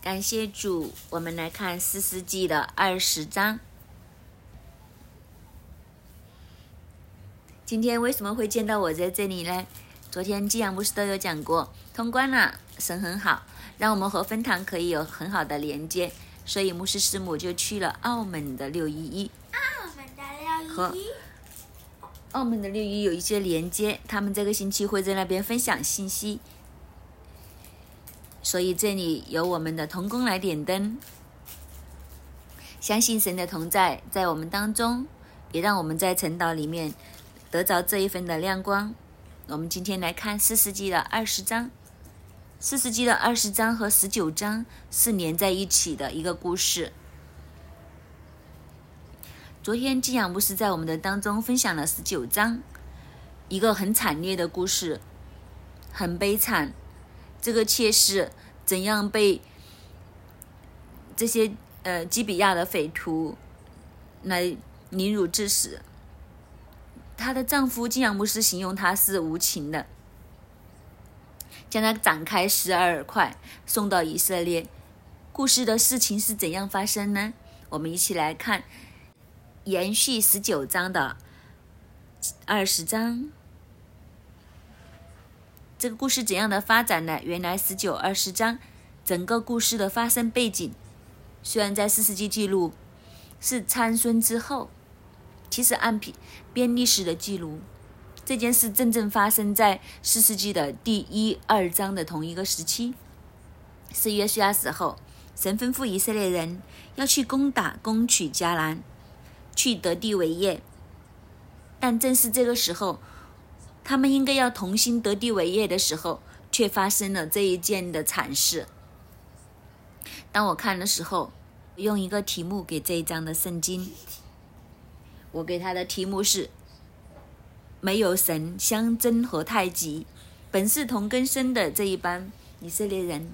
感谢主，我们来看四世纪的二十章。今天为什么会见到我在这里呢？昨天寄阳牧师都有讲过，通关了，神很好，让我们和分堂可以有很好的连接，所以牧师师母就去了澳门的六一一。澳门的六和一一，澳门的六一有一些连接，他们这个星期会在那边分享信息，所以这里由我们的童工来点灯，相信神的同在在我们当中，也让我们在晨祷里面得着这一份的亮光。我们今天来看四世纪的二十章，四世纪的二十章和十九章是连在一起的一个故事。昨天寄养牧师在我们的当中分享了十九章，一个很惨烈的故事，很悲惨。这个妾室怎样被这些呃基比亚的匪徒来凌辱致死？她的丈夫寄养牧师形容她是无情的，将她展开十二块送到以色列。故事的事情是怎样发生呢？我们一起来看。延续十九章的二十章，这个故事怎样的发展呢？原来十九、二十章整个故事的发生背景，虽然在四世纪记录是参孙之后，其实按编编历史的记录，这件事真正发生在四世纪的第一、二章的同一个时期，是约书亚死后，神吩咐以色列人要去攻打、攻取迦南。去得地为业，但正是这个时候，他们应该要同心得地为业的时候，却发生了这一件的惨事。当我看的时候，用一个题目给这一章的圣经，我给他的题目是“没有神相争和太极，本是同根生的这一班以色列人”，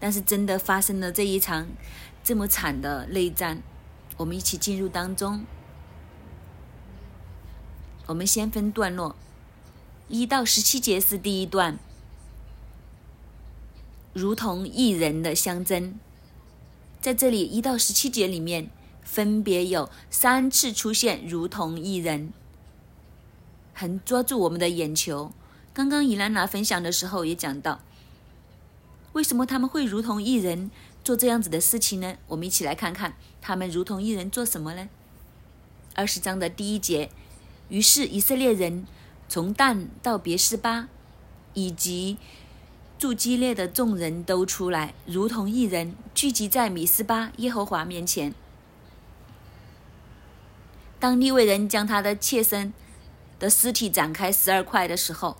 但是真的发生了这一场这么惨的内战。我们一起进入当中。我们先分段落，一到十七节是第一段，如同一人的相争。在这里一到十七节里面，分别有三次出现“如同一人”，很抓住我们的眼球。刚刚伊兰娜分享的时候也讲到，为什么他们会如同一人？做这样子的事情呢？我们一起来看看他们如同一人做什么呢？二十章的第一节，于是以色列人从旦到别是巴，以及住基列的众人都出来，如同一人聚集在米斯巴耶和华面前。当利未人将他的妾身的尸体展开十二块的时候，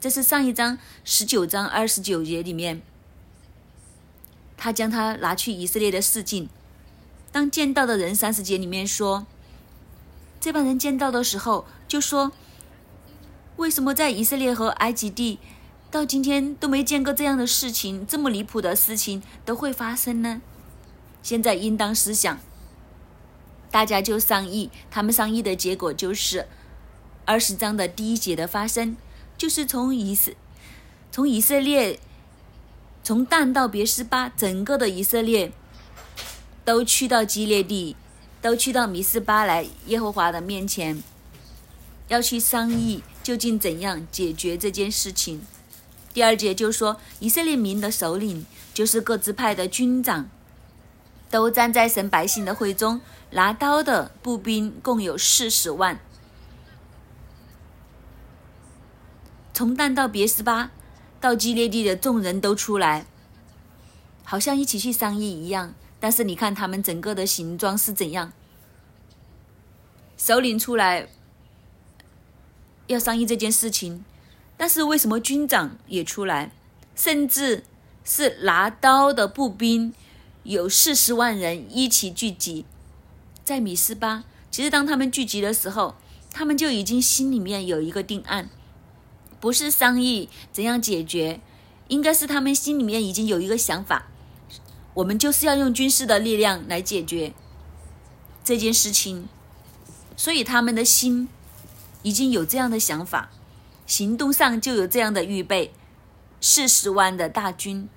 这是上一章十九章二十九节里面。他将他拿去以色列的市境。当见到的人三十节里面说，这帮人见到的时候就说：“为什么在以色列和埃及地到今天都没见过这样的事情？这么离谱的事情都会发生呢？”现在应当思想，大家就商议，他们商议的结果就是二十章的第一节的发生，就是从以色从以色列。从但到别是巴，整个的以色列都去到基列地，都去到米斯巴来耶和华的面前，要去商议究竟怎样解决这件事情。第二节就说，以色列民的首领就是各支派的军长，都站在神百姓的会中，拿刀的步兵共有四十万。从但到别是巴。到基列地的众人都出来，好像一起去商议一样。但是你看他们整个的形状是怎样？首领出来要商议这件事情，但是为什么军长也出来？甚至是拿刀的步兵有四十万人一起聚集在米斯巴。其实当他们聚集的时候，他们就已经心里面有一个定案。不是商议怎样解决，应该是他们心里面已经有一个想法，我们就是要用军事的力量来解决这件事情，所以他们的心已经有这样的想法，行动上就有这样的预备，四十万的大军，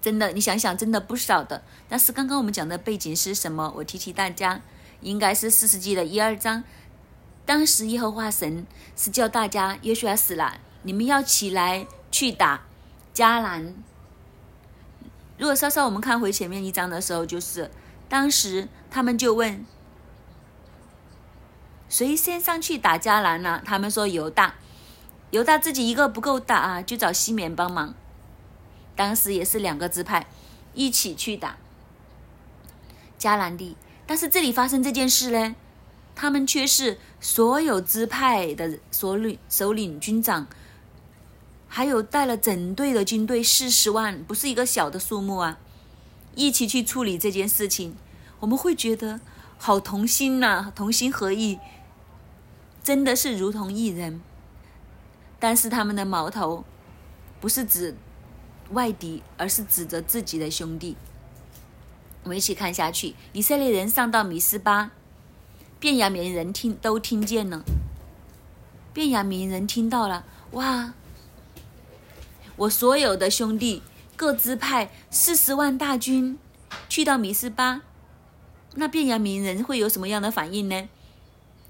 真的，你想想，真的不少的。但是刚刚我们讲的背景是什么？我提提大家，应该是四世纪的一二章。当时耶和华神是叫大家，约书亚死了，你们要起来去打迦南。如果稍稍我们看回前面一章的时候，就是当时他们就问，谁先上去打迦南呢？他们说犹大，犹大自己一个不够打啊，就找西缅帮忙。当时也是两个支派一起去打迦南地，但是这里发生这件事呢，他们却是所有支派的首领、首领、军长，还有带了整队的军队四十万，不是一个小的数目啊，一起去处理这件事情。我们会觉得好同心呐，同心合意，真的是如同一人。但是他们的矛头不是指。外敌，而是指着自己的兄弟。我们一起看下去。以色列人上到米斯巴，便雅悯人听都听见了。便雅悯人听到了，哇！我所有的兄弟各支派四十万大军去到米斯巴，那便雅悯人会有什么样的反应呢？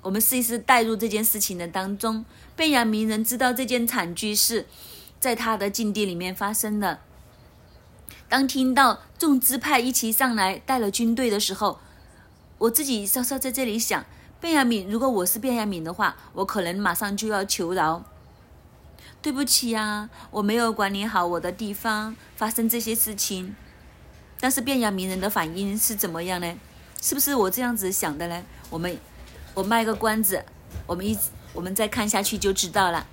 我们试一试带入这件事情的当中。便雅悯人知道这件惨剧是。在他的境地里面发生的。当听到众支派一起上来带了军队的时候，我自己稍稍在这里想：卞雅敏，如果我是卞雅敏的话，我可能马上就要求饶。对不起呀，我没有管理好我的地方，发生这些事情。但是卞雅敏人的反应是怎么样呢？是不是我这样子想的呢？我们，我卖个关子，我们一我们再看下去就知道了。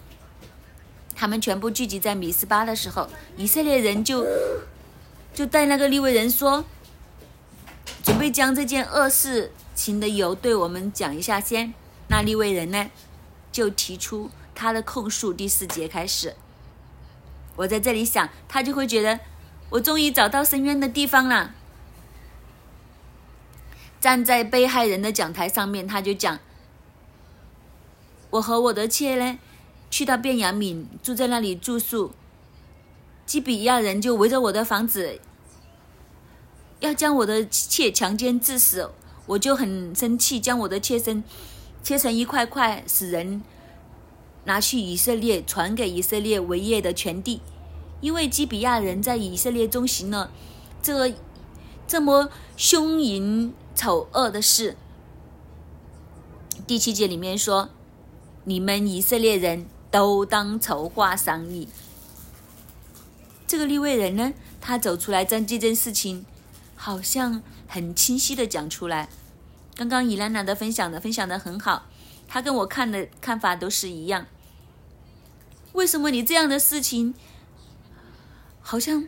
他们全部聚集在米斯巴的时候，以色列人就就带那个利未人说，准备将这件恶事情的由对我们讲一下先。那利未人呢，就提出他的控诉。第四节开始，我在这里想，他就会觉得我终于找到伸冤的地方了。站在被害人的讲台上面，他就讲，我和我的妾呢。去到便雅悯，住在那里住宿。基比亚人就围着我的房子，要将我的妾强奸致死。我就很生气，将我的妾身切成一块块，使人拿去以色列，传给以色列为业的全地。因为基比亚人在以色列中行了这这么凶淫丑恶的事。第七节里面说：“你们以色列人。”都当筹划商议。这个立位人呢，他走出来将这件事情，好像很清晰的讲出来。刚刚伊兰娜的分享的分享的很好，他跟我看的看法都是一样。为什么你这样的事情，好像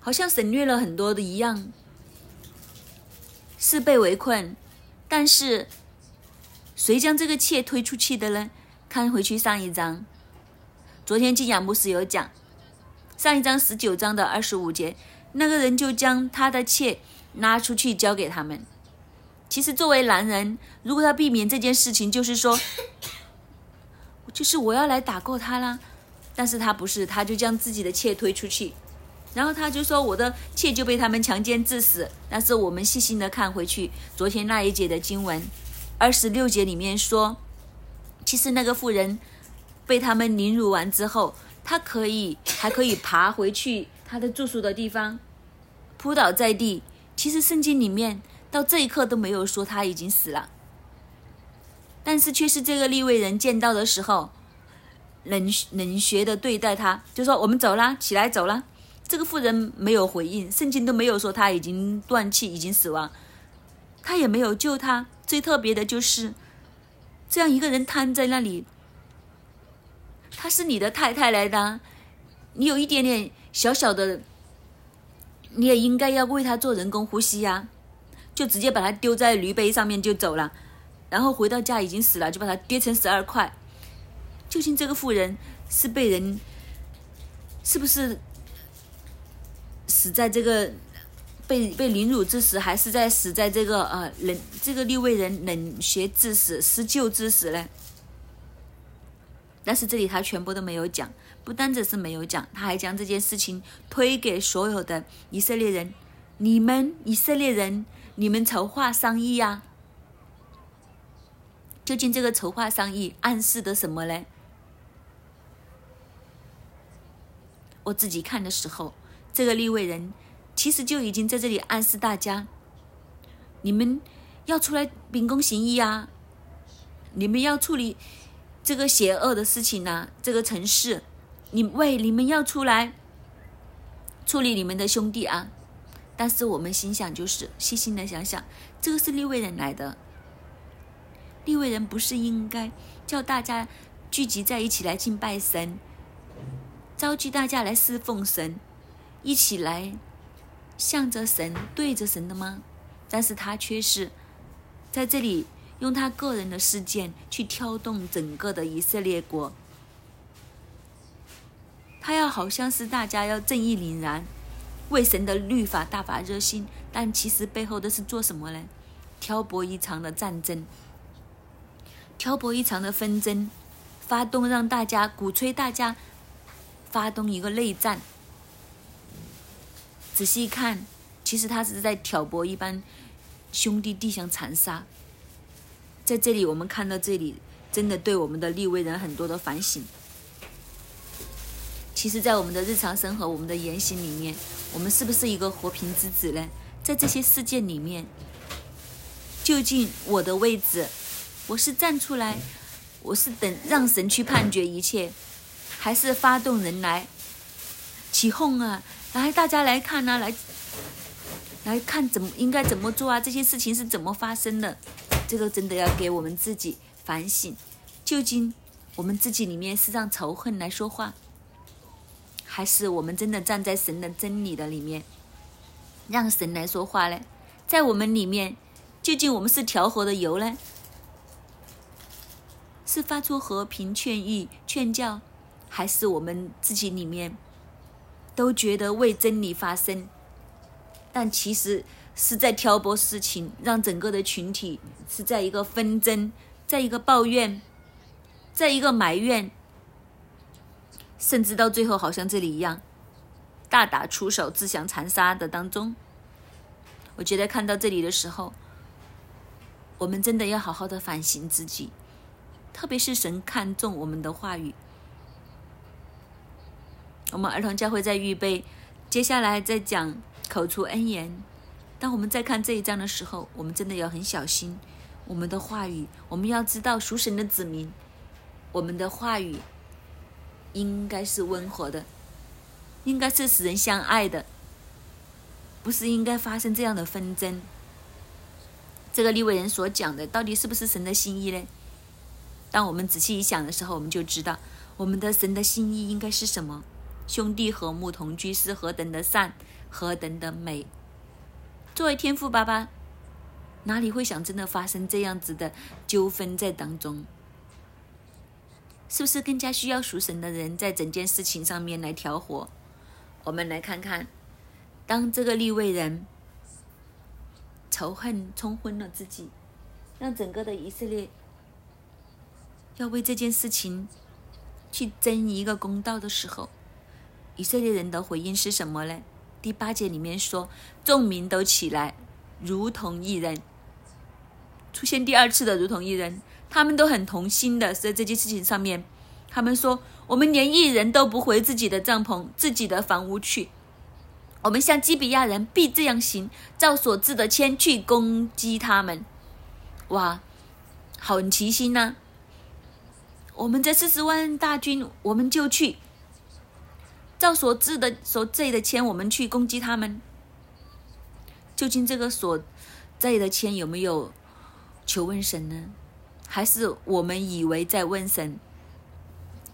好像省略了很多的一样，是被围困，但是谁将这个妾推出去的呢？看回去上一章，昨天金雅牧师有讲，上一章十九章的二十五节，那个人就将他的妾拉出去交给他们。其实作为男人，如果要避免这件事情，就是说，就是我要来打过他啦。但是他不是，他就将自己的妾推出去，然后他就说我的妾就被他们强奸致死。但是我们细心的看回去，昨天那一节的经文，二十六节里面说。其实那个妇人被他们凌辱完之后，她可以还可以爬回去她的住宿的地方，扑倒在地。其实圣经里面到这一刻都没有说他已经死了，但是却是这个利未人见到的时候，冷冷血的对待他，就说我们走啦，起来走啦。这个妇人没有回应，圣经都没有说他已经断气，已经死亡，他也没有救他。最特别的就是。这样一个人瘫在那里，她是你的太太来的，你有一点点小小的，你也应该要为她做人工呼吸呀，就直接把她丢在驴背上面就走了，然后回到家已经死了，就把她跌成十二块。究竟这个妇人是被人，是不是死在这个？被被凌辱致死，还是在死在这个呃冷这个立位人冷血致死、施救致死呢？但是这里他全部都没有讲，不单只是没有讲，他还将这件事情推给所有的以色列人。你们以色列人，你们筹划商议呀？究竟这个筹划商议暗示的什么呢？我自己看的时候，这个立位人其实就已经在这里暗示大家：你们要出来秉公行义啊！你们要处理这个邪恶的事情呐，这个城市，你喂，你们要出来处理你们的兄弟啊！但是我们心想，就是细心的想想，这个是立位人来的，立位人不是应该叫大家聚集在一起来敬拜神，召集大家来侍奉神，一起来向着神对着神的吗？但是他却是在这里用他个人的事件去挑动整个的以色列国，他要好像是大家要正义凛然。为神的律法大发热心，但其实背后的是做什么呢？挑拨一场的战争，挑拨一场的纷争，发动让大家鼓吹大家发动一个内战。仔细一看，其实他是在挑拨一般兄弟弟相残杀。在这里，我们看到这里，真的对我们的立威人很多的反省。其实，在我们的日常生活、我们的言行里面，我们是不是一个和平之子呢？在这些事件里面，究竟我的位置，我是站出来，我是等让神去判决一切，还是发动人来起哄啊？来，大家来看啊，来来看怎么应该怎么做啊？这些事情是怎么发生的？这个真的要给我们自己反省，究竟我们自己里面是让仇恨来说话？还是我们真的站在神的真理的里面，让神来说话呢？在我们里面，究竟我们是调和的油呢？是发出和平劝谕、劝教，还是我们自己里面都觉得为真理发声，但其实是在挑拨事情，让整个的群体是在一个纷争，在一个抱怨，在一个埋怨。甚至到最后，好像这里一样，大打出手、自相残杀的当中，我觉得看到这里的时候，我们真的要好好的反省自己，特别是神看重我们的话语。我们儿童教会在预备，接下来再讲口出恩言。当我们在看这一章的时候，我们真的要很小心我们的话语。我们要知道属神的子民，我们的话语。应该是温和的，应该是使人相爱的，不是应该发生这样的纷争。这个利未人所讲的，到底是不是神的心意呢？当我们仔细一想的时候，我们就知道，我们的神的心意应该是什么？兄弟和睦同居是何等的善，何等的美。作为天父爸爸，哪里会想真的发生这样子的纠纷在当中？是不是更加需要属神的人在整件事情上面来调和？我们来看看，当这个立位人仇恨冲昏了自己，让整个的以色列要为这件事情去争一个公道的时候，以色列人的回应是什么呢？第八节里面说，众民都起来，如同一人，出现第二次的如同一人。他们都很同心的，在这件事情上面，他们说：“我们连一人都不回自己的帐篷、自己的房屋去。我们像基比亚人必这样行，照所制的签去攻击他们。”哇，很齐心呐！我们这四十万大军，我们就去照所制的所制的签，我们去攻击他们。究竟这个所在的签有没有求问神呢？还是我们以为在问神，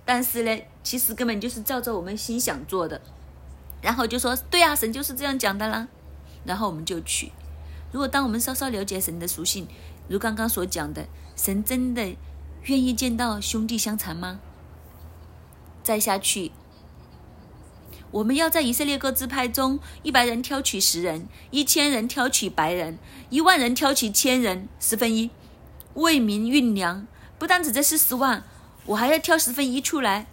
但是呢，其实根本就是照着我们心想做的，然后就说对啊，神就是这样讲的啦，然后我们就去。如果当我们稍稍了解神的属性，如刚刚所讲的，神真的愿意见到兄弟相残吗？再下去，我们要在以色列各支派中，一百人挑取十人，一千人挑取百人，一万人挑取千人，十分一。为民运粮，不单只这四十万，我还要挑十分一出来。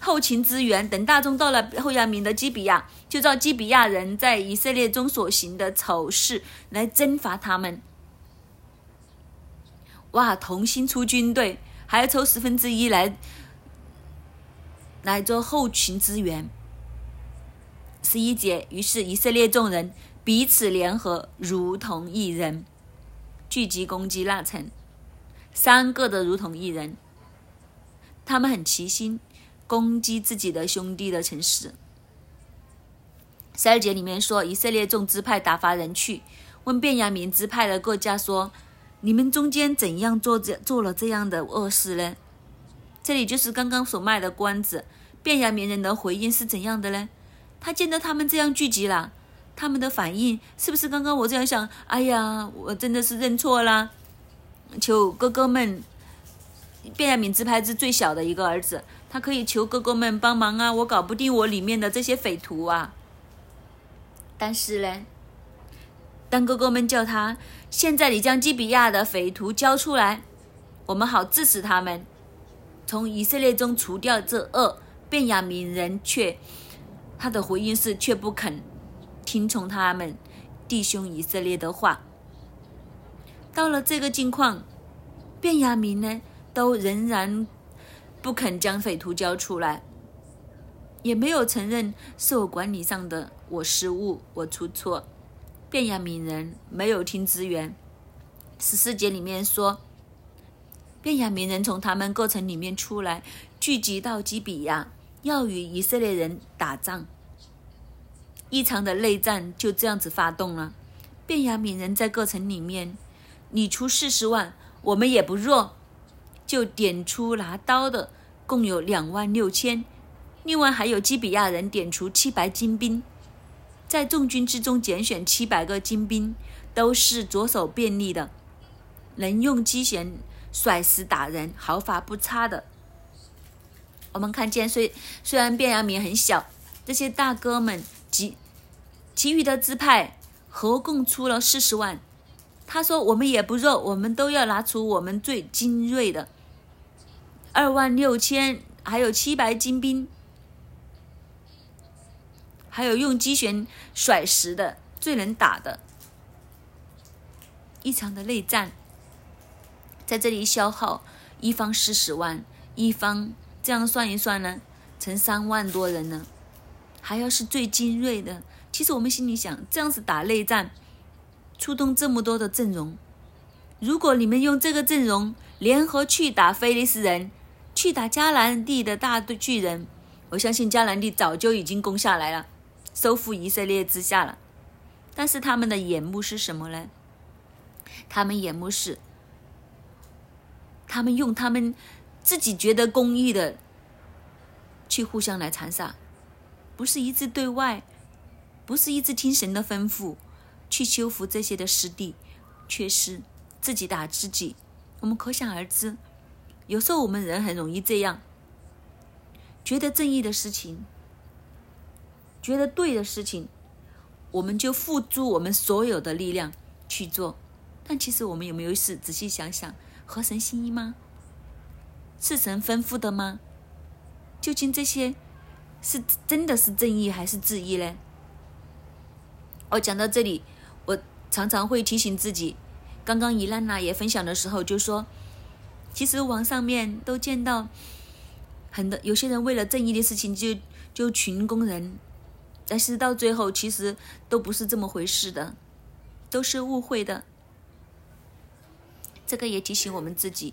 后勤支援。等大众到了后亚明的基比亚，就照基比亚人在以色列中所行的丑事来征伐他们。哇！同心出军队，还要抽十分之一来来做后勤支援。十一节，于是以色列众人彼此联合，如同一人，聚集攻击那城。三个的如同一人，他们很齐心攻击自己的兄弟的城市。十二节里面说，以色列众支派打发人去问便雅明支派的各家说。你们中间怎样做这做了这样的恶事呢？这里就是刚刚所卖的关子。便雅悯人的回应是怎样的呢？他见到他们这样聚集了，他们的反应是不是刚刚我这样想？哎呀，我真的是认错了，求哥哥们。便雅悯支派是最小的一个儿子，他可以求哥哥们帮忙啊！我搞不定我里面的这些匪徒啊。但是呢？当哥哥们叫他，现在你将基比亚的匪徒交出来，我们好治死他们，从以色列中除掉这恶。便雅悯人却，他的回应是却不肯听从他们弟兄以色列的话。到了这个境况，便雅悯呢，都仍然不肯将匪徒交出来，也没有承认是我管理上的我失误，我出错。便雅悯人没有听支援。十四节里面说，便雅悯人从他们各城里面出来，聚集到基比亚，要与以色列人打仗。一场的内战就这样子发动了。便雅悯人在各城里面，你出四十万，我们也不弱，就点出拿刀的，共有两万六千，另外还有基比亚人点出七百精兵。在众军之中拣选七百个精兵，都是左手便利的，能用机弦甩石打人，毫发不差的。我们看见，虽虽然卞阳明很小，这些大哥们及其余的支派合共出了四十万。他说：“我们也不弱，我们都要拿出我们最精锐的二万六千，还有七百精兵。”还有用机旋甩石的，最能打的，一场的内战，在这里消耗一方四十万，一方这样算一算呢，成三万多人呢，还要是最精锐的。其实我们心里想，这样子打内战，出动这么多的阵容，如果你们用这个阵容联合去打菲利斯人，去打迦南地的大巨人，我相信迦南地早就已经攻下来了。收复以色列之下了，但是他们的眼目是什么呢？他们眼目是，他们用他们自己觉得公义的去互相来残杀，不是一致对外，不是一致听神的吩咐去修复这些的失地，却是自己打自己。我们可想而知，有时候我们人很容易这样，觉得正义的事情。觉得对的事情，我们就付诸我们所有的力量去做。但其实我们有没有事仔细想想，合神心意吗？是神吩咐的吗？究竟这些是真的是正义还是质疑呢？我讲到这里，我常常会提醒自己。刚刚伊兰娜也分享的时候就说，其实网上面都见到很多有些人为了正义的事情就就群攻人。但是到最后，其实都不是这么回事的，都是误会的。这个也提醒我们自己：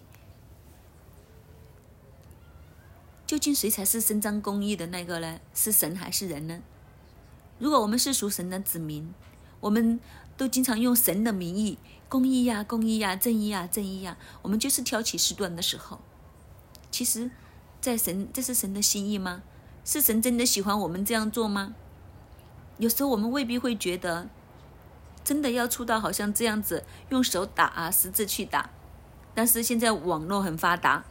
究竟谁才是伸张公义的那个呢？是神还是人呢？如果我们是属神的子民，我们都经常用神的名义“公义呀，公义呀，正义呀，正义呀”，我们就是挑起事端的时候。其实，在神，这是神的心意吗？是神真的喜欢我们这样做吗？有时候我们未必会觉得，真的要出到好像这样子用手打啊，实质去打。但是现在网络很发达，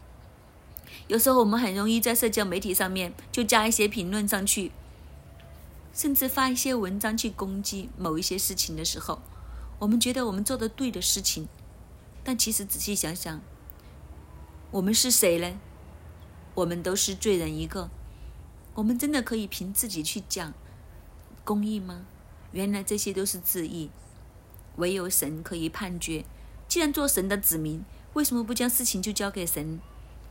有时候我们很容易在社交媒体上面就加一些评论上去，甚至发一些文章去攻击某一些事情的时候，我们觉得我们做的对的事情，但其实仔细想想，我们是谁呢？我们都是罪人一个，我们真的可以凭自己去讲公义吗？原来这些都是自义，唯有神可以判决。既然做神的子民，为什么不将事情就交给神，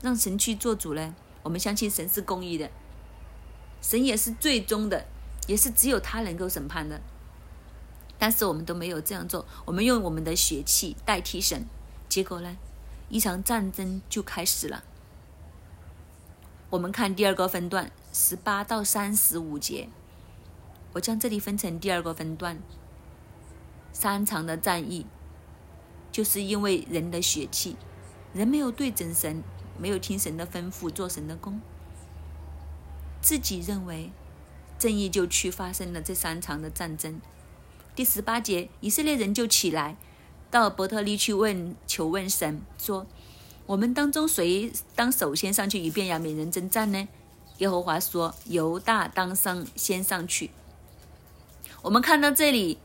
让神去做主呢？我们相信神是公义的，神也是最终的，也是只有他能够审判的。但是我们都没有这样做，我们用我们的血气代替神，结果呢，一场战争就开始了。我们看第二个分段，十八到三十五节，我将这里分成第二个分段，三场的战役，就是因为人的血气，人没有对准神。没有听神的吩咐做神的工，自己认为正义就去发生了这三场的战争。第十八节，以色列人就起来到伯特利去问求问神，说：“我们当中谁当首先上去与便雅悯人征战呢？”耶和华说：“犹大当上先上去。”我们看到这里，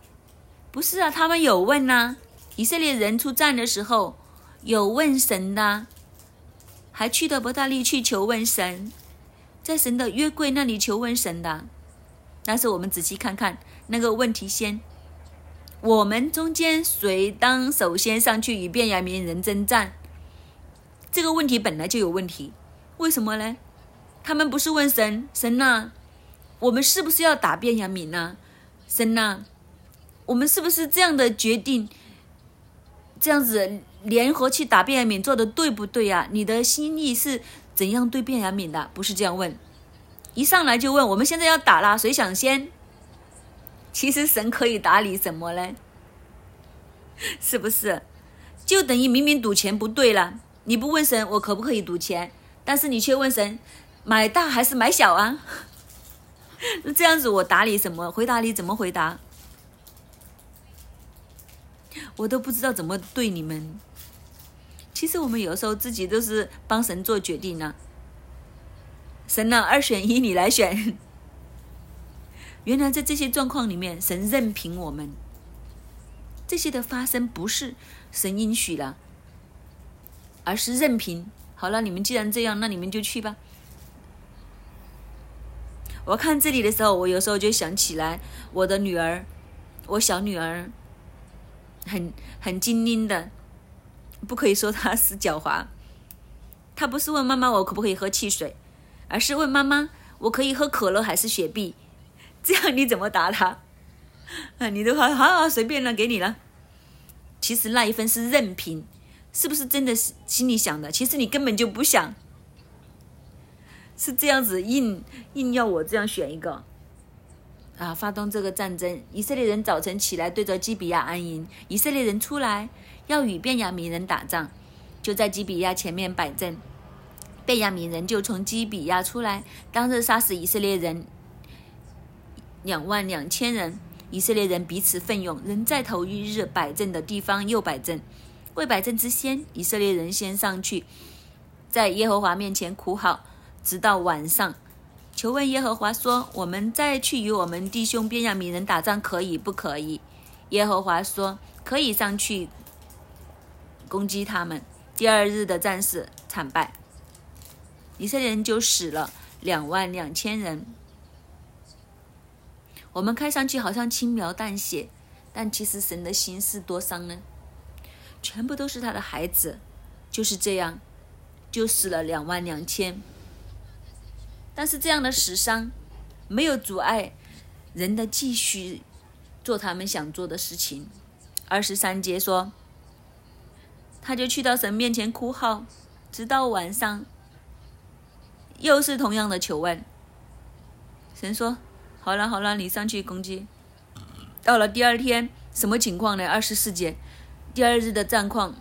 不是啊？他们有问呐，以色列人出战的时候有问神的。还去到伯大利去求问神，在神的约柜那里求问神的。但是我们仔细看看那个问题先，我们中间谁当首先上去与便雅悯人征战？这个问题本来就有问题，为什么呢？他们不是问神，神呐，我们是不是要打便雅悯呢？神呐，我们是不是这样的决定？这样子。联合去打卞雅敏做的对不对呀？你的心意是怎样对卞雅敏的？不是这样问，一上来就问我们现在要打了，谁想先？其实神可以打你什么呢？是不是？就等于明明赌钱不对了，你不问神我可不可以赌钱，但是你却问神买大还是买小啊？那这样子我打你什么？回答你怎么回答？我都不知道怎么对你们。其实我们有时候自己都是帮神做决定呢。神呢，二选一，你来选。原来在这些状况里面，神任凭我们。这些的发生不是神允许了，而是任凭。好了，你们既然这样，那你们就去吧。我看这里的时候，我有时候就想起来我的女儿，我小女儿，很很精灵的。不可以说他是狡猾，他不是问妈妈我可不可以喝汽水，而是问妈妈我可以喝可乐还是雪碧？这样你怎么答他？啊，你的话好好随便了，给你了。其实那一份是任凭，是不是真的是心里想的？其实你根本就不想，是这样子硬硬要我这样选一个啊！发动这个战争，以色列人早晨起来对着基比亚安营，以色列人出来。要与便雅悯人打仗，就在基比亚前面摆阵。便雅悯人就从基比亚出来，当日杀死以色列人两万两千人。以色列人彼此奋勇，人在头一日摆阵的地方又摆阵。未摆阵之先，以色列人先上去，在耶和华面前哭号，直到晚上，求问耶和华说：“我们再去与我们弟兄便雅悯人打仗，可以不可以？”耶和华说：“可以上去。”攻击他们，第二日的战事惨败，以色列人就死了两万两千人。我们看上去好像轻描淡写，但其实神的心是多伤呢？全部都是他的孩子，就是这样，就死了两万两千。但是这样的死伤，没有阻碍人的继续做他们想做的事情。二十三节说。他就去到神面前哭号，直到晚上，又是同样的求问。神说：“好了好了，你上去攻击。”到了第二天，什么情况呢？二十四节，第二日的战况。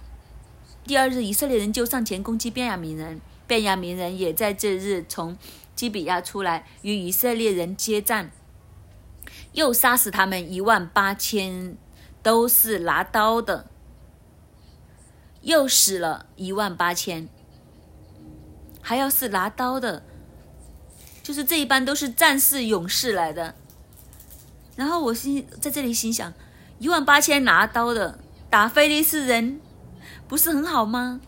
第二日，以色列人就上前攻击便雅悯人，便雅悯人也在这日从基比亚出来与以色列人接战，又杀死他们一万八千，都是拿刀的。又死了一万八千，还要是拿刀的，就是这一班都是战士勇士来的。然后我心在这里心想，一万八千拿刀的打非利士人，不是很好吗？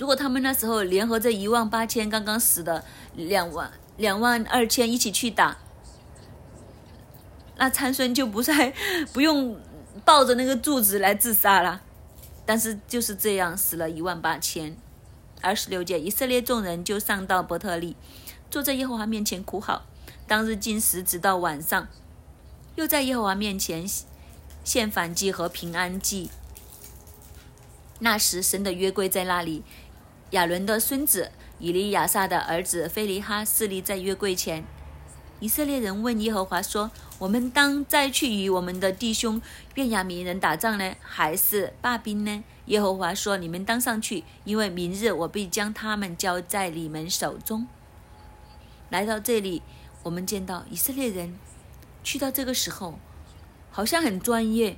如果他们那时候联合这一万八千刚刚死的两万两万二千一起去打，那参孙就不再 不用抱着那个柱子来自杀了。但是就是这样死了一万八千。二十六节，以色列众人就上到伯特利，坐在耶和华面前哭号。当日进食，直到晚上，又在耶和华面前献反祭和平安祭。那时，神的约柜在那里。亚伦的孙子以利亚撒的儿子菲利哈侍立在约柜前。以色列人问耶和华说：“我们当再去与我们的弟兄便雅悯人打仗呢，还是罢兵呢？”耶和华说：“你们当上去，因为明日我必将他们交在你们手中。”来到这里，我们见到以色列人去到这个时候，好像很专业，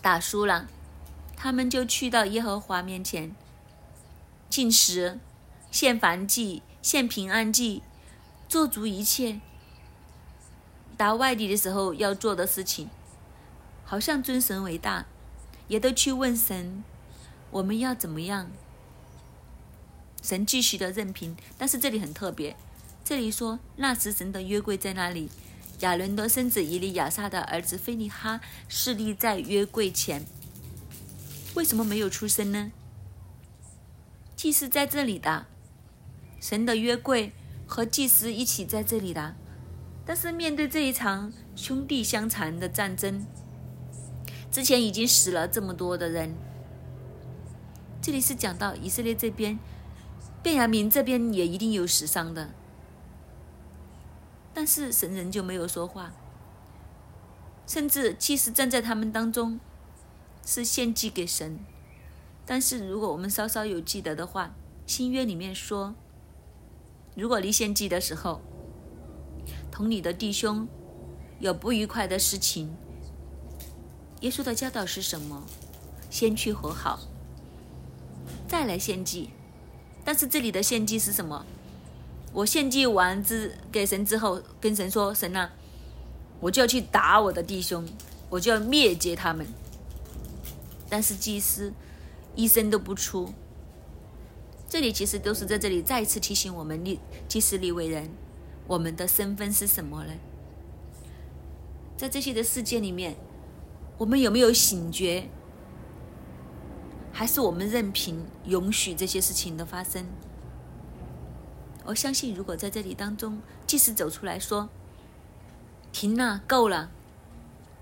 打输了，他们就去到耶和华面前进食、献燔祭、献平安祭，做足一切打外地的时候要做的事情。好像尊神为大，也都去问神，我们要怎么样？神继续的任凭，但是这里很特别，这里说那时神的约柜在那里，亚伦的孙子以利亚撒的儿子菲利哈侍立在约柜前。为什么没有出声呢？祭司在这里的，神的约柜和祭司一起在这里的，但是面对这一场兄弟相残的战争。之前已经死了这么多的人，这里是讲到以色列这边，便雅明这边也一定有死伤的，但是神人就没有说话，甚至祭司站在他们当中，是献祭给神，但是如果我们稍稍有记得的话，新约里面说，如果离献祭的时候，同你的弟兄有不愉快的事情。耶稣的教导是什么？先去和好，再来献祭。但是这里的献祭是什么？我献祭完之给神之后，跟神说：“神啊，我就要去打我的弟兄，我就要灭绝他们。”但是祭司一声都不出。这里其实都是在这里再次提醒我们：立祭司立为人，我们的身份是什么呢？在这些的事件里面。我们有没有醒觉？还是我们任凭允许这些事情的发生？我相信，如果在这里当中，即使走出来说“停了，够了”，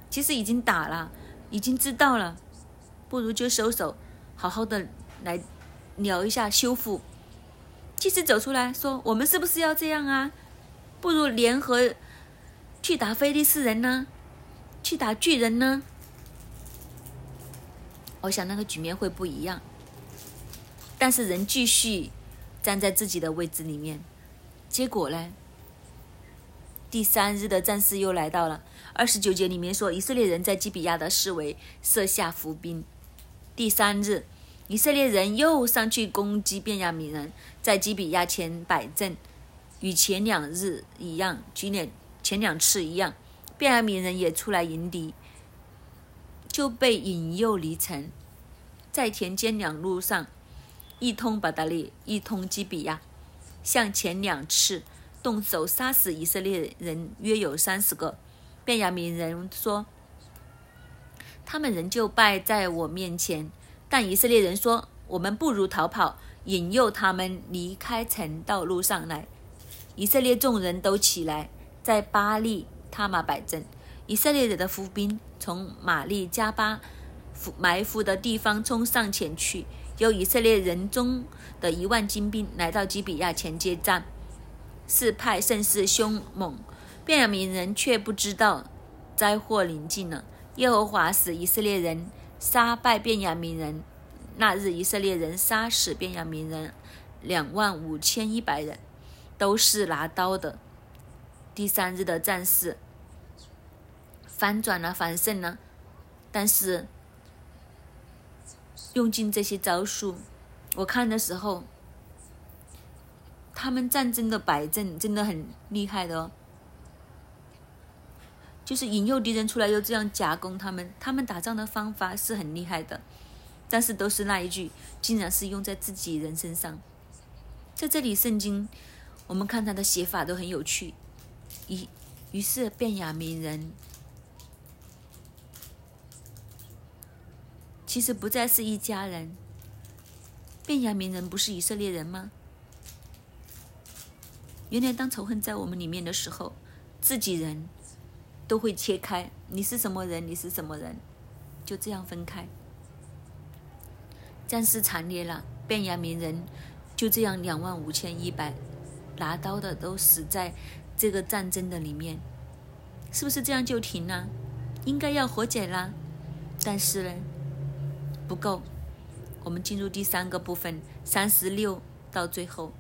其实已经打了，已经知道了，不如就收手，好好的来聊一下修复。即使走出来说“我们是不是要这样啊？”不如联合去打菲利斯人呢？去打巨人呢？我想那个局面会不一样，但是人继续站在自己的位置里面，结果呢？第三日的战事又来到了。二十九节里面说，以色列人在基比亚的四围设下伏兵。第三日，以色列人又上去攻击便雅悯人，在基比亚前摆阵，与前两日一样，举年前两次一样，便雅悯人也出来迎敌。就被引诱离城，在田间两路上，一通巴达利，一通基比亚，向前两次动手杀死以色列人约有三十个。便雅悯人说：“他们仍旧败在我面前。”但以色列人说：“我们不如逃跑，引诱他们离开城道路上来。”以色列众人都起来，在巴利他玛摆阵。以色列人的伏兵从玛丽加巴埋伏的地方冲上前去，有以色列人中的一万精兵来到基比亚前接战，事派甚是凶猛。便雅悯人却不知道灾祸临近了。耶和华使以色列人杀败便雅悯人。那日以色列人杀死便雅悯人两万五千一百人，都是拿刀的。第三日的战事。反转了，反胜了，但是用尽这些招数，我看的时候，他们战争的摆阵真的很厉害的哦，就是引诱敌人出来，又这样夹攻他们，他们打仗的方法是很厉害的。但是都是那一句，竟然是用在自己人身上。在这里，圣经我们看他的写法都很有趣。于于是，便雅悯人其实不再是一家人。便雅悯人不是以色列人吗？原来，当仇恨在我们里面的时候，自己人都会切开。你是什么人？你是什么人？就这样分开。战事惨烈了，变雅悯人就这样两万五千一百拿刀的都死在这个战争的里面，是不是这样就停了？应该要和解啦，但是呢，不够。我们进入第三个部分，三十六到最后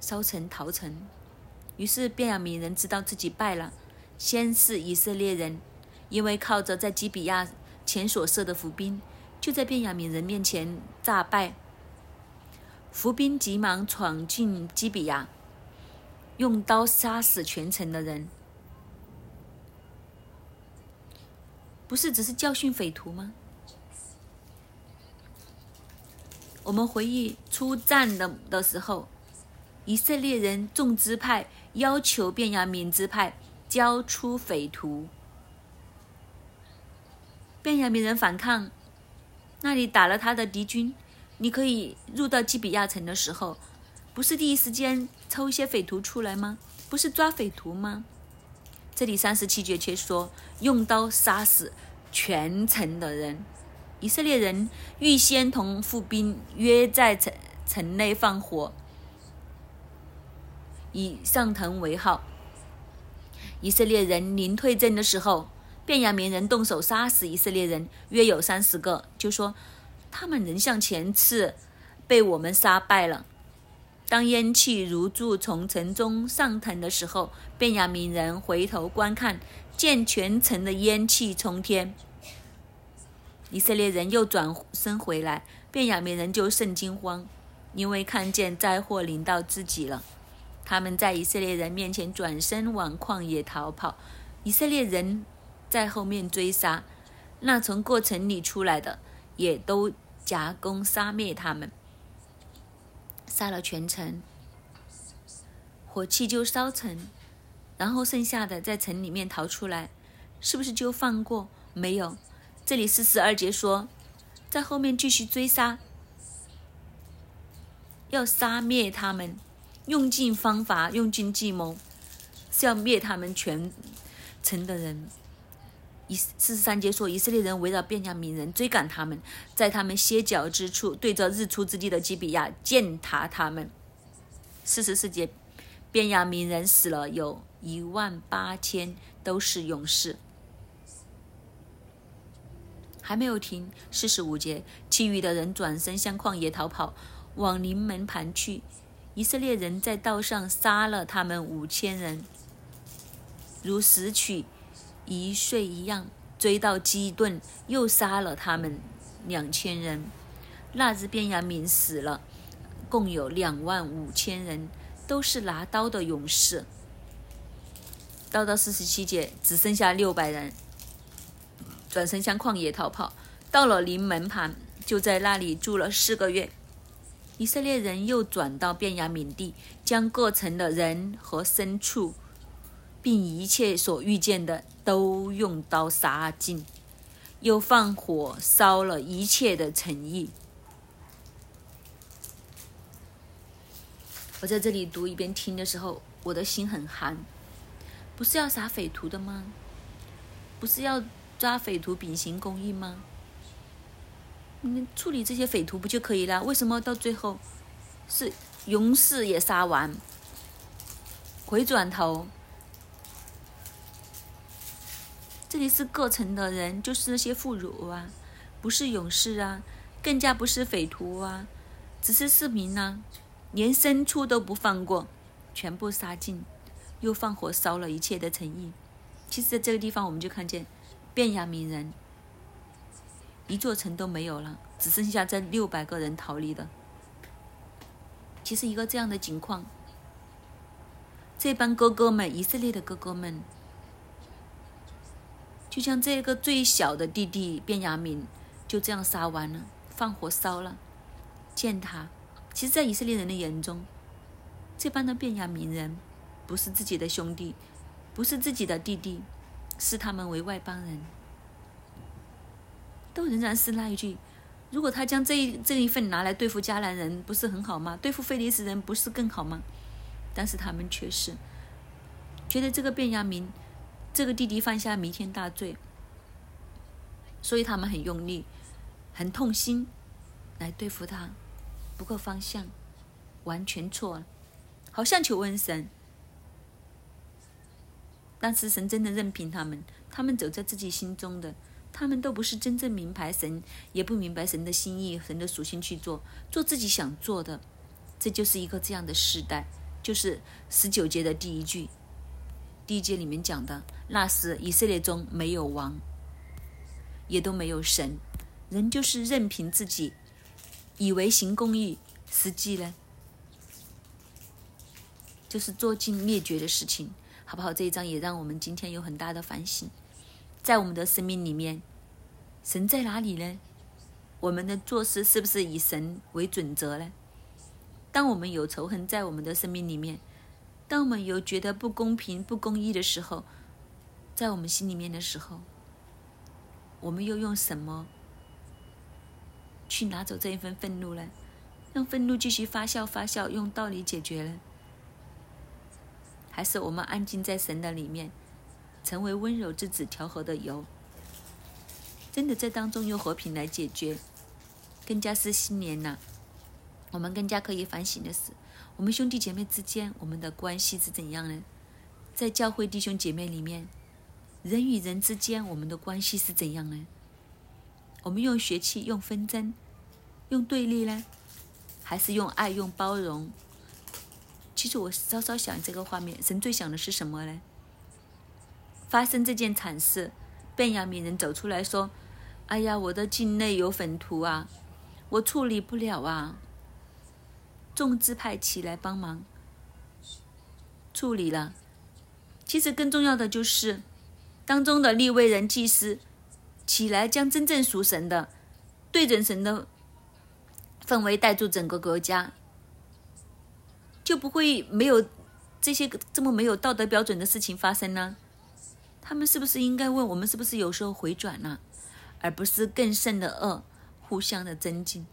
烧城逃城，于是便雅悯人知道自己败了，先是以色列人，因为靠着在基比亚前所设的伏兵。就在便雅悯人面前诈败，伏兵急忙闯进基比亚，用刀杀死全城的人。不是只是教训匪徒吗？我们回忆出战的的时候，以色列人众支派要求便雅敏支派交出匪徒，便雅敏人反抗。那里打了他的敌军，你可以入到基比亚城的时候，不是第一时间抽一些匪徒出来吗？不是抓匪徒吗？这里三十七节却说用刀杀死全城的人。以色列人预先同伏兵约在城城内放火，以上腾为号。以色列人临退阵的时候。便雅悯人动手杀死以色列人，约有三十个。就说他们仍像前次被我们杀败了。当烟气如柱从城中上腾的时候，便雅悯人回头观看，见全城的烟气冲天。以色列人又转身回来，便雅悯人就甚惊慌，因为看见灾祸临到自己了。他们在以色列人面前转身往旷野逃跑。以色列人。在后面追杀，那从过城里出来的也都夹攻杀灭他们，杀了全城，火气就烧城，然后剩下的在城里面逃出来，是不是就放过？没有，这里是十二节说，在后面继续追杀，要杀灭他们，用尽方法，用尽计谋，是要灭他们全城的人。以四十三节说，以色列人围绕便雅悯人追赶他们，在他们歇脚之处，对着日出之地的基比亚践踏他们。四十四节，便雅悯人死了有一万八千，都是勇士。还没有停。四十五节，其余的人转身向旷野逃跑，往临门盘去。以色列人在道上杀了他们五千人，如拾取。一岁一样，追到基顿，又杀了他们两千人。那日便雅悯死了，共有两万五千人，都是拿刀的勇士。到到四十七节，只剩下六百人，转身向旷野逃跑。到了临门盘，就在那里住了四个月。以色列人又转到便雅悯地，将各城的人和牲畜。并一切所遇见的都用刀杀尽，又放火烧了一切的诚意。我在这里读一边听的时候，我的心很寒。不是要杀匪徒的吗？不是要抓匪徒秉行公义吗？你处理这些匪徒不就可以了？为什么到最后是勇士也杀完，回转头？这里是各城的人，就是那些妇孺啊，不是勇士啊，更加不是匪徒啊，只是市民啊，连牲畜都不放过，全部杀尽，又放火烧了一切的诚意。其实，在这个地方，我们就看见便雅悯人一座城都没有了，只剩下这六百个人逃离的。其实，一个这样的情况，这帮哥哥们，以色列的哥哥们。就像这个最小的弟弟卞雅敏，就这样杀完了，放火烧了，践踏。其实，在以色列人的眼中，这帮的便雅敏人不是自己的兄弟，不是自己的弟弟，视他们为外邦人。都仍然是那一句：如果他将这一这一份拿来对付迦南人，不是很好吗？对付菲利斯人不是更好吗？但是他们却是觉得这个便雅明，这个弟弟犯下弥天大罪，所以他们很用力、很痛心来对付他。不够方向，完全错了，好像求问神，但是神真的任凭他们，他们走在自己心中的。他们都不是真正明白神，也不明白神的心意、神的属性去做，做自己想做的。这就是一个这样的时代，就是十九节的第一句，第一节里面讲的，那时以色列中没有王，也都没有神，人就是任凭自己，以为行公义，实际呢，就是做尽灭绝的事情，好不好？这一章也让我们今天有很大的反省。在我们的生命里面，神在哪里呢？我们的做事是不是以神为准则呢？当我们有仇恨在我们的生命里面，当我们有觉得不公平、不公义的时候，在我们心里面的时候，我们又用什么去拿走这一份愤怒呢？让愤怒继续发酵、发酵，用道理解决呢？还是我们安静在神的里面？成为温柔之子调和的油，真的在当中用和平来解决，更加是新年呐。我们更加可以反省的是，我们兄弟姐妹之间，我们的关系是怎样呢？在教会弟兄姐妹里面，人与人之间，我们的关系是怎样呢？我们用血气、用纷争、用对立呢，还是用爱、用包容？其实我稍稍想这个画面，神最想的是什么呢？发生这件惨事，便雅悯人走出来说：“哎呀，我的境内有粉土啊，我处理不了啊。”众支派起来帮忙处理了。其实更重要的就是，当中的立位人祭司起来，将真正属神的、对准神的氛围带住整个国家，就不会没有这些这么没有道德标准的事情发生呢。他们是不是应该问我们，是不是有时候回转了，而不是更甚的恶，互相的增进？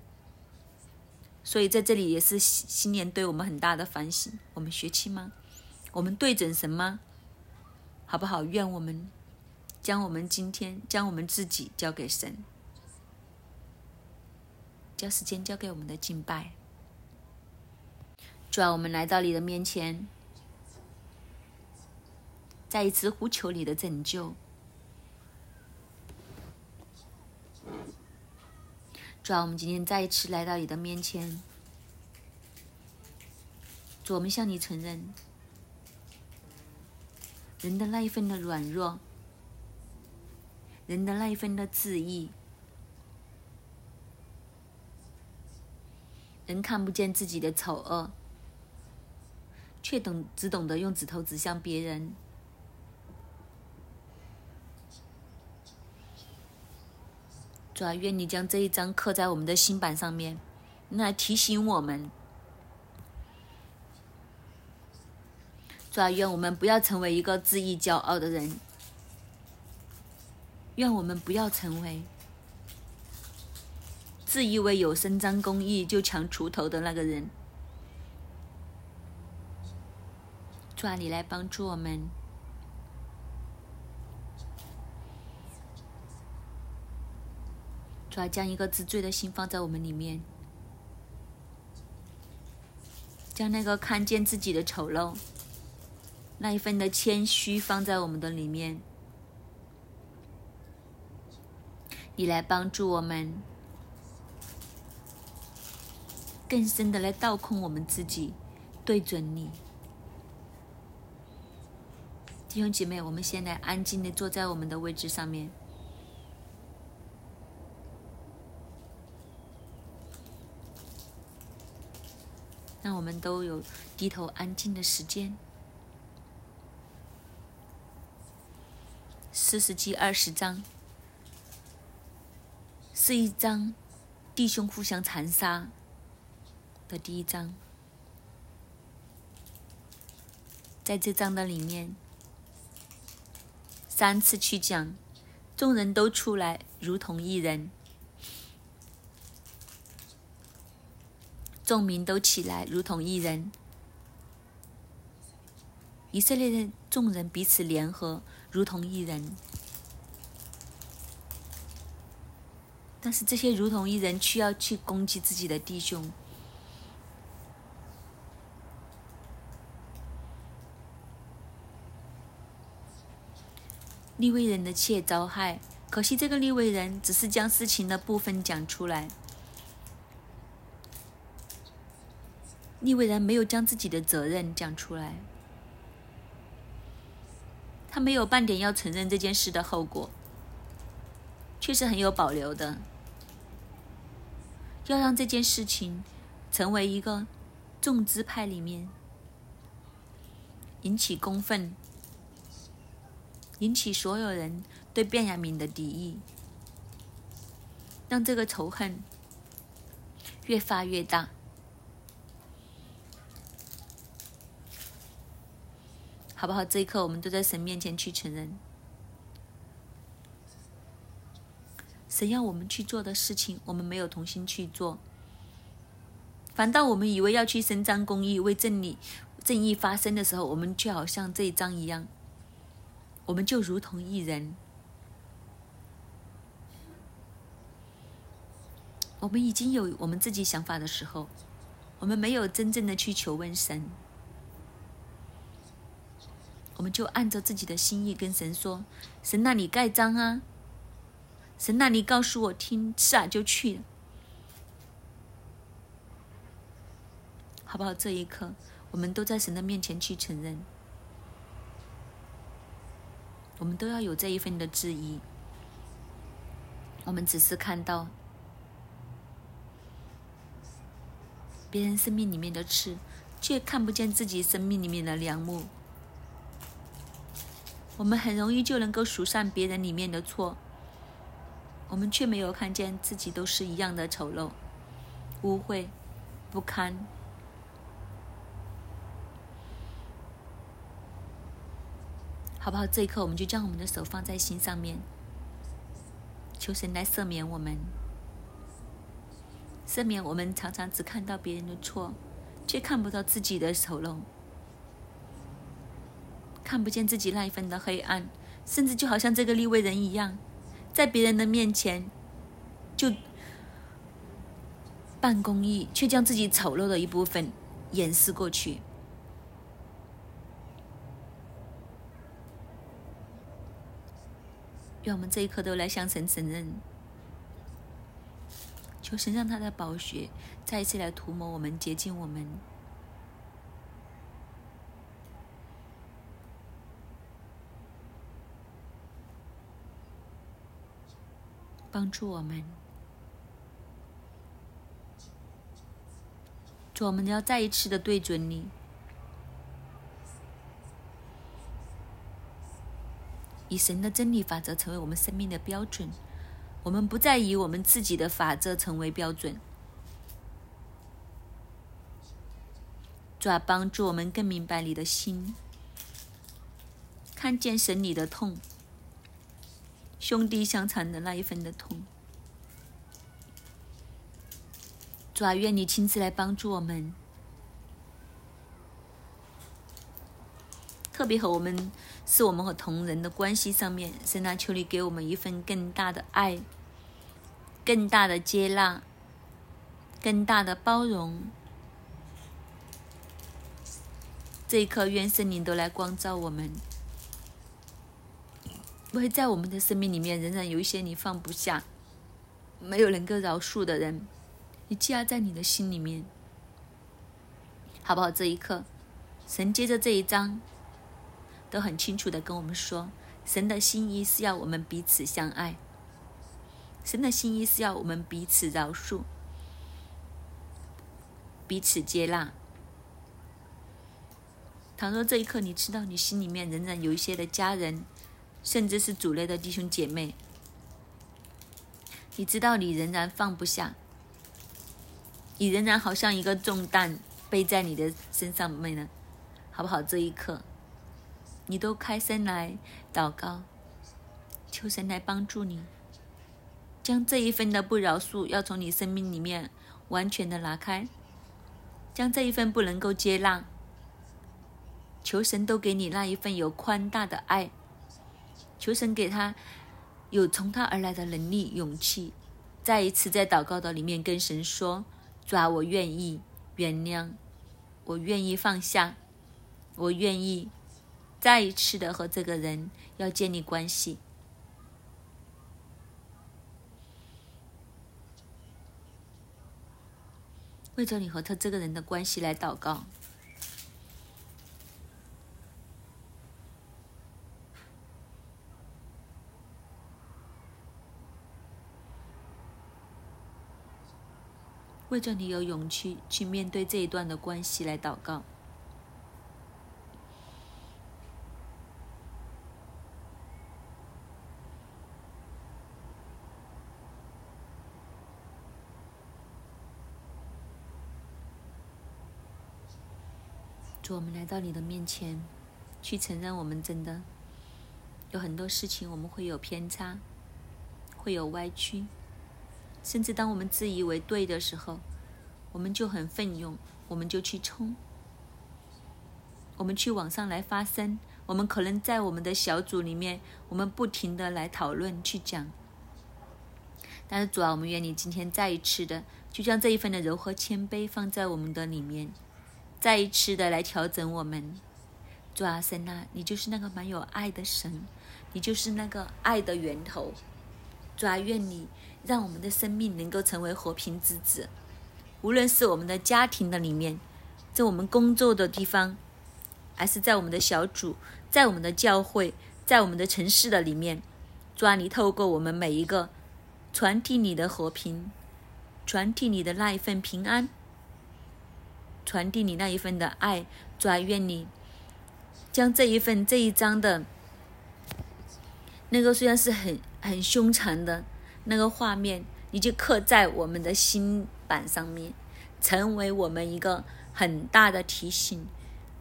所以在这里也是新新年对我们很大的反省。我们学气吗？我们对准神吗？好不好？愿我们将我们今天将我们自己交给神，将时间交给我们的敬拜。主啊，我们来到你的面前。再一次呼求你的拯救，主啊，我们今天再一次来到你的面前，主，我们向你承认人的那一份的软弱，人的那一份的自意，人看不见自己的丑恶，却懂只懂得用指头指向别人。主啊，愿你将这一章刻在我们的心板上面，来提醒我们。主啊，愿我们不要成为一个自意骄傲的人，愿我们不要成为自以为有伸张公义就抢锄头的那个人。主啊，你来帮助我们。主要将一个自罪的心放在我们里面，将那个看见自己的丑陋，那一份的谦虚放在我们的里面。你来帮助我们，更深的来倒空我们自己，对准你，弟兄姐妹，我们先来安静的坐在我们的位置上面。让我们都有低头安静的时间。四十记二十章，是一张弟兄互相残杀的第一章。在这章的里面，三次去讲，众人都出来，如同一人；众民都起来，如同一人。以色列的众人彼此联合，如同一人。但是这些如同一人，却要去攻击自己的弟兄。利未人的妾遭害，可惜这个利未人只是将事情的部分讲出来。利未然没有将自己的责任讲出来，他没有半点要承认这件事的后果，却是很有保留的，要让这件事情成为一个众支派里面引起公愤。引起所有人对卞雅明的敌意，让这个仇恨越发越大，好不好？这一刻，我们都在神面前去承认，神要我们去做的事情，我们没有同心去做，反倒我们以为要去伸张公义、为正义、正义发声的时候，我们却好像这一章一样。我们就如同一人，我们已经有我们自己想法的时候，我们没有真正的去求问神，我们就按照自己的心意跟神说：“神，那你盖章啊！神，那你告诉我听，是啊，就去，好不好？”这一刻，我们都在神的面前去承认。我们都要有这一份的质疑。我们只是看到别人生命里面的刺，却看不见自己生命里面的良木。我们很容易就能够数上别人里面的错，我们却没有看见自己都是一样的丑陋、污秽、不堪。好不好？这一刻，我们就将我们的手放在心上面，求神来赦免我们，赦免我们常常只看到别人的错，却看不到自己的丑陋，看不见自己那一份的黑暗，甚至就好像这个立位人一样，在别人的面前就办公益，却将自己丑陋的一部分掩饰过去。愿我们这一刻都来向神承认，求神让他的宝血再一次来涂抹我们、洁净我们，帮助我们。主，我们要再一次的对准你。以神的真理法则成为我们生命的标准，我们不再以我们自己的法则成为标准。主啊，帮助我们更明白你的心，看见神你的痛，兄弟相残的那一份的痛。主啊，愿你亲自来帮助我们，特别和我们。是我们和同人的关系上面，神啊，求你给我们一份更大的爱，更大的接纳，更大的包容。这一刻，愿圣灵都来光照我们。会在我们的生命里面，仍然有一些你放不下、没有能够饶恕的人，你积压在你的心里面，好不好？这一刻，神接着这一章。都很清楚的跟我们说，神的心意是要我们彼此相爱，神的心意是要我们彼此饶恕，彼此接纳。倘若这一刻你知道你心里面仍然有一些的家人，甚至是主内的弟兄姐妹，你知道你仍然放不下，你仍然好像一个重担背在你的身上面呢，好不好？这一刻，你都开声来祷告，求神来帮助你，将这一份的不饶恕要从你生命里面完全的拿开，将这一份不能够接纳，求神都给你那一份有宽大的爱，求神给他。有从他而来的能力、勇气，再一次在祷告的里面跟神说：“主啊，我愿意原谅，我愿意放下，我愿意再一次的和这个人要建立关系，为着你和他这个人的关系来祷告。”为着你有勇气去面对这一段的关系来祷告，主，我们来到你的面前，去承认我们真的有很多事情，我们会有偏差，会有歪曲。甚至当我们自以为对的时候，我们就很奋勇，我们就去冲，我们去网上来发声。我们可能在我们的小组里面，我们不停的来讨论去讲。但是主啊，我们愿你今天再一次的，就将这一份的柔和谦卑放在我们的里面，再一次的来调整我们。主啊，神啊，你就是那个蛮有爱的神，你就是那个爱的源头。主啊，愿你。让我们的生命能够成为和平之子，无论是我们的家庭的里面，在我们工作的地方，还是在我们的小组，在我们的教会，在我们的城市的里面，抓你透过我们每一个，传递你的和平，传递你的那一份平安，传递你那一份的爱，抓愿你将这一份这一章的，那个虽然是很很凶残的。那个画面，你就刻在我们的心板上面，成为我们一个很大的提醒，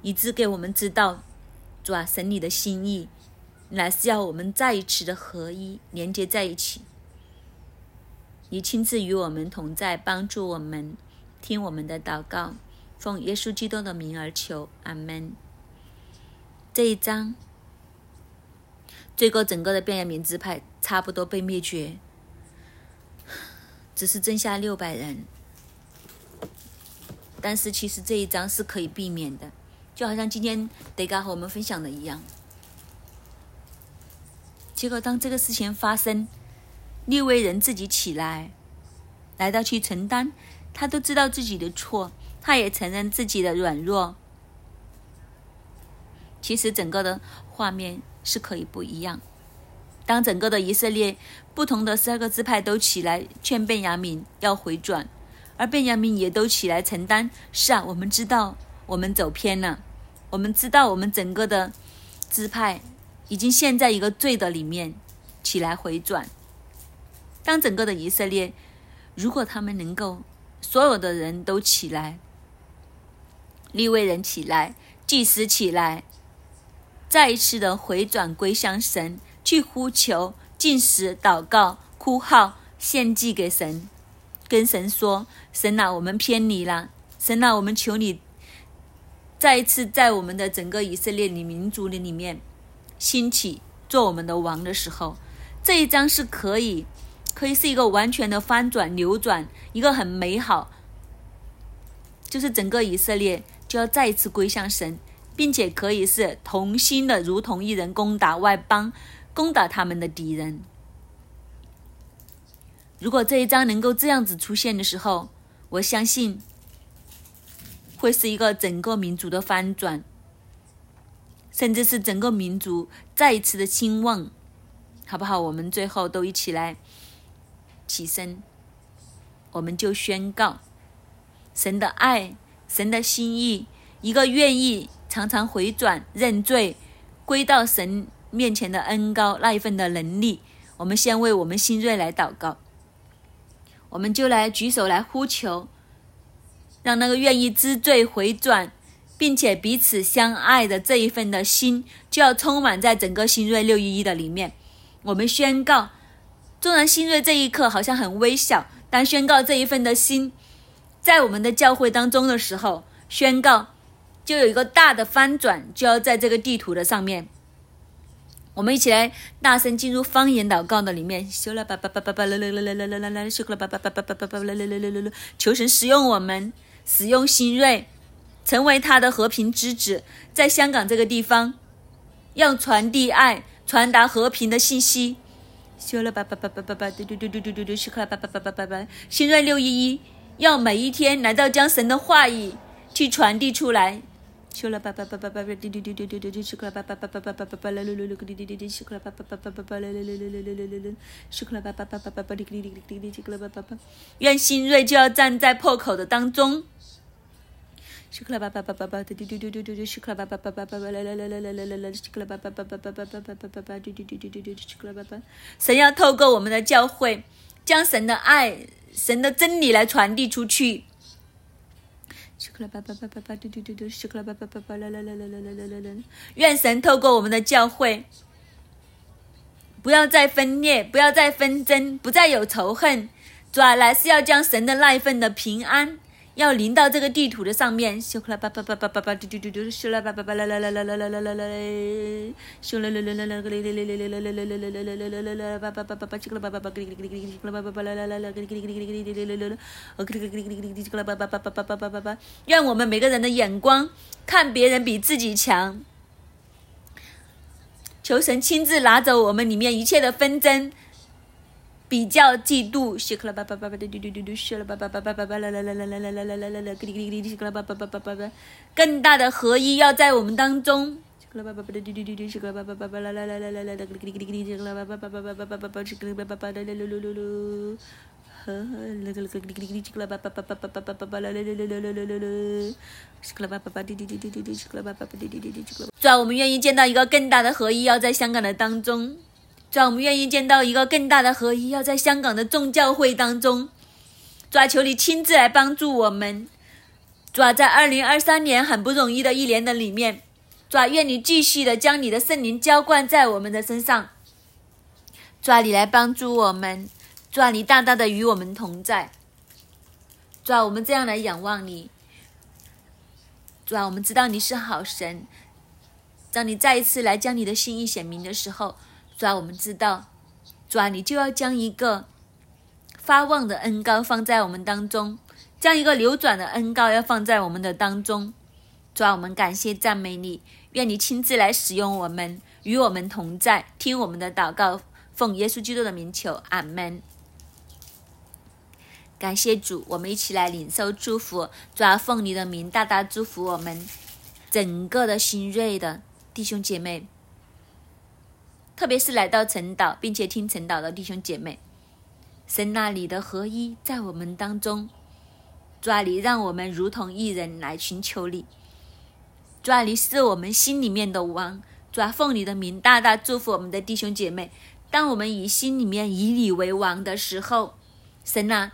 以致给我们知道，主啊，神你的心意，乃是要我们再一次的合一，连接在一起。你亲自与我们同在，帮助我们，听我们的祷告，奉耶稣基督的名而求，阿门。这一章，最后整个的便雅悯支派差不多被灭绝。只是剩下六百人，但是其实这一章是可以避免的，就好像今天德嘎和我们分享的一样。结果当这个事情发生，六位人自己起来，来到去承担，他都知道自己的错，他也承认自己的软弱。其实整个的画面是可以不一样。当整个的以色列不同的十二个支派都起来劝便雅悯要回转，而便雅悯也都起来承担。是啊，我们知道我们走偏了，我们知道我们整个的支派已经陷在一个罪的里面，起来回转。当整个的以色列，如果他们能够所有的人都起来，立位人起来，祭司起来，再一次的回转归向神。去呼求、进食、祷告、哭号、献祭给神，跟神说：“神啊，我们偏离了。神啊，我们求你再一次在我们的整个以色列里民族里里面兴起做我们的王的时候，这一章是可以，可以是一个完全的翻转、扭转，一个很美好，就是整个以色列就要再一次归向神，并且可以是同心的，如同一人攻打外邦。”攻打他们的敌人。如果这一章能够这样子出现的时候，我相信会是一个整个民族的翻转，甚至是整个民族再一次的兴旺，好不好？我们最后都一起来起身，我们就宣告神的爱、神的心意，一个愿意常常回转认罪、归到神。面前的恩高那一份的能力，我们先为我们新锐来祷告。我们就来举手来呼求，让那个愿意知罪回转，并且彼此相爱的这一份的心，就要充满在整个新锐六一一的里面。我们宣告，纵然新锐这一刻好像很微小，但宣告这一份的心，在我们的教会当中的时候，宣告就有一个大的翻转，就要在这个地图的上面。我们一起来大声进入方言祷告的里面，修了吧吧吧吧吧啦啦啦啦啦啦啦啦，修了吧吧吧吧吧吧吧啦啦啦啦啦啦，求神使用我们，使用新锐，成为他的和平之子，在香港这个地方，要传递爱，传达和平的信息。修了吧吧吧吧吧吧，嘟嘟嘟嘟嘟嘟嘟，修了吧吧吧吧吧吧，新锐六一一，要每一天来到将神的话语去传递出来，修了吧吧吧吧吧，滴滴滴滴滴滴滴，修了吧吧吧吧吧吧吧吧，啦啦啦啦，滴滴滴滴，修了吧吧吧吧吧吧，啦啦啦啦啦啦啦啦，修了吧吧吧吧吧吧，滴滴滴滴滴滴，修了吧吧吧。愿新锐就要站在破口的当中。修了吧吧吧吧吧，滴滴滴滴滴滴，修了吧吧吧吧吧，啦啦啦啦啦啦啦啦，修了吧吧吧吧吧吧吧吧吧吧，滴滴滴滴滴滴，修了吧吧。神要透过我们的教会，将神的爱、神的真理来传递出去。愿神透过我们的教会，不要再分裂，不要再纷争，不再有仇恨，主啊，来是要将神的那一份的平安。要临到这个地图的上面，修啦吧吧吧吧吧吧，嘟嘟嘟嘟，修啦吧吧吧啦啦啦啦啦啦啦啦啦，修啦啦啦啦啦个哩哩哩哩哩哩哩哩哩哩哩哩哩哩哩，吧吧吧吧吧，修啦吧吧吧，个哩哩哩哩哩，修啦吧吧吧啦啦啦啦，个哩哩哩哩哩哩哩哩哩哩，哦个哩哩哩哩哩哩，修啦吧吧吧吧吧吧吧吧吧，愿我们每个人的眼光看别人比自己强，求神亲自拿走我们里面一切的纷争。比较嫉妒，西克拉巴巴巴巴的嘟嘟嘟嘟，西克拉巴巴巴巴巴巴啦啦啦啦啦啦啦啦啦啦啦，哩哩哩哩，西克拉，更大的合一要在我们当中。西克拉巴巴巴的嘟嘟嘟嘟，西克拉巴巴巴巴啦啦啦啦啦啦啦，哩哩哩哩，西克拉巴巴巴巴巴巴巴巴巴，西克拉巴巴巴的噜噜噜噜，呵呵，哩哩哩哩哩，西克拉巴巴巴巴巴巴巴巴巴啦啦啦啦啦啦啦啦，西克拉巴巴巴滴滴滴滴滴滴，西克拉巴巴巴滴滴滴滴，西克拉。主要我们愿意见到一个更大的合一，要在香港的当中。主，我们愿意见到一个更大的合一，要在香港的众教会当中。主，求你亲自来帮助我们。主，在二零二三年很不容易的一年的里面，主，愿你继续的将你的圣灵浇灌在我们的身上。主，你来帮助我们。主，你大大的与我们同在。主，我们这样来仰望你。主，我们知道你是好神。当你再一次来将你的心意显明的时候。主啊，我们知道，主啊，你就要将一个发旺的恩膏放在我们当中，将一个流转的恩膏要放在我们的当中。主啊，我们感谢赞美你，愿你亲自来使用我们，与我们同在，听我们的祷告，奉耶稣基督的名求，阿门。感谢主，我们一起来领受祝福。主啊，奉你的名大大祝福我们整个的新锐的弟兄姐妹。特别是来到陈岛，并且听陈岛的弟兄姐妹，神那里的合一在我们当中，抓你让我们如同一人来寻求你，抓你是我们心里面的王，抓奉你的名大大祝福我们的弟兄姐妹。当我们以心里面以你为王的时候，神啊，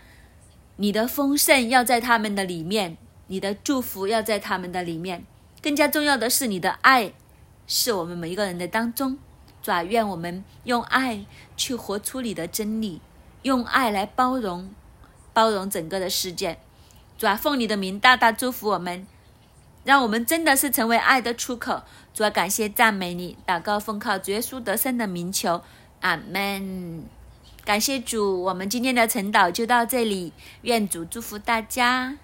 你的丰盛要在他们的里面，你的祝福要在他们的里面，更加重要的是你的爱是我们每一个人的当中。主，愿我们用爱去活出你的真理，用爱来包容，包容整个的世界。主，奉你的名大大祝福我们，让我们真的是成为爱的出口。主啊，感谢赞美你，祷告奉靠主耶稣得胜的名求，阿门。感谢主，我们今天的晨祷就到这里，愿主祝福大家。